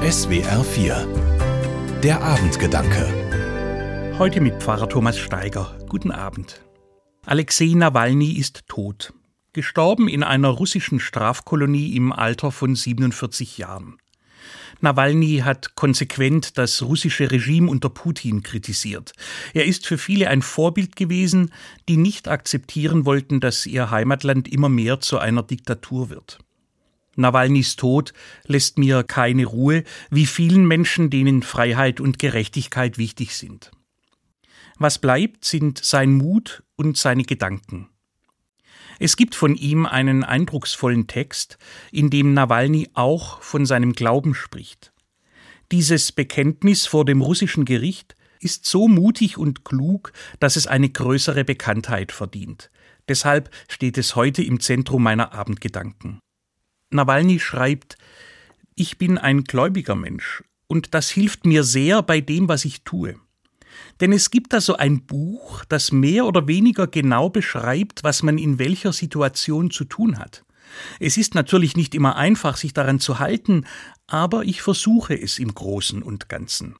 SWR 4 Der Abendgedanke Heute mit Pfarrer Thomas Steiger. Guten Abend. Alexei Nawalny ist tot. Gestorben in einer russischen Strafkolonie im Alter von 47 Jahren. Nawalny hat konsequent das russische Regime unter Putin kritisiert. Er ist für viele ein Vorbild gewesen, die nicht akzeptieren wollten, dass ihr Heimatland immer mehr zu einer Diktatur wird. Nawalnys Tod lässt mir keine Ruhe, wie vielen Menschen, denen Freiheit und Gerechtigkeit wichtig sind. Was bleibt, sind sein Mut und seine Gedanken. Es gibt von ihm einen eindrucksvollen Text, in dem Nawalny auch von seinem Glauben spricht. Dieses Bekenntnis vor dem russischen Gericht ist so mutig und klug, dass es eine größere Bekanntheit verdient. Deshalb steht es heute im Zentrum meiner Abendgedanken. Nawalny schreibt, ich bin ein gläubiger Mensch und das hilft mir sehr bei dem, was ich tue. Denn es gibt da so ein Buch, das mehr oder weniger genau beschreibt, was man in welcher Situation zu tun hat. Es ist natürlich nicht immer einfach, sich daran zu halten, aber ich versuche es im Großen und Ganzen.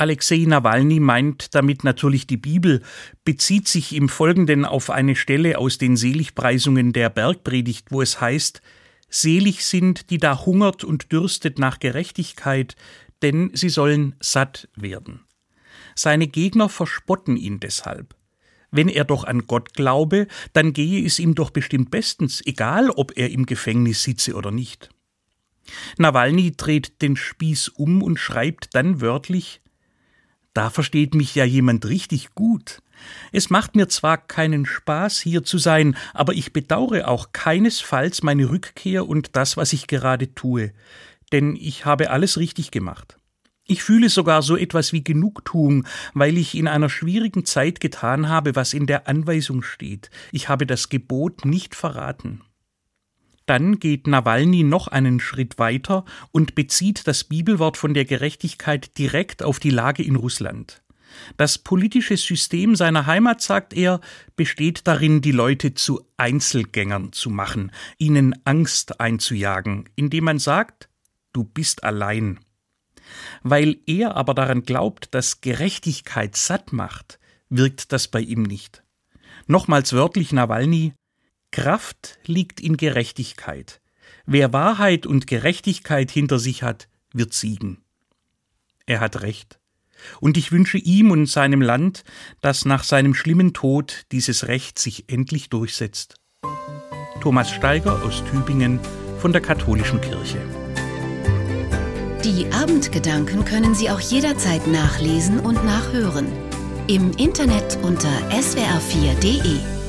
Alexei Nawalny meint damit natürlich die Bibel, bezieht sich im Folgenden auf eine Stelle aus den Seligpreisungen der Bergpredigt, wo es heißt, Selig sind, die da hungert und dürstet nach Gerechtigkeit, denn sie sollen satt werden. Seine Gegner verspotten ihn deshalb. Wenn er doch an Gott glaube, dann gehe es ihm doch bestimmt bestens, egal ob er im Gefängnis sitze oder nicht. Nawalny dreht den Spieß um und schreibt dann wörtlich da versteht mich ja jemand richtig gut. Es macht mir zwar keinen Spaß, hier zu sein, aber ich bedauere auch keinesfalls meine Rückkehr und das, was ich gerade tue, denn ich habe alles richtig gemacht. Ich fühle sogar so etwas wie Genugtuung, weil ich in einer schwierigen Zeit getan habe, was in der Anweisung steht. Ich habe das Gebot nicht verraten. Dann geht Nawalny noch einen Schritt weiter und bezieht das Bibelwort von der Gerechtigkeit direkt auf die Lage in Russland. Das politische System seiner Heimat, sagt er, besteht darin, die Leute zu Einzelgängern zu machen, ihnen Angst einzujagen, indem man sagt, du bist allein. Weil er aber daran glaubt, dass Gerechtigkeit satt macht, wirkt das bei ihm nicht. Nochmals wörtlich Nawalny, Kraft liegt in Gerechtigkeit. Wer Wahrheit und Gerechtigkeit hinter sich hat, wird siegen. Er hat recht. Und ich wünsche ihm und seinem Land, dass nach seinem schlimmen Tod dieses Recht sich endlich durchsetzt. Thomas Steiger aus Tübingen von der Katholischen Kirche. Die Abendgedanken können Sie auch jederzeit nachlesen und nachhören. Im Internet unter swr4.de.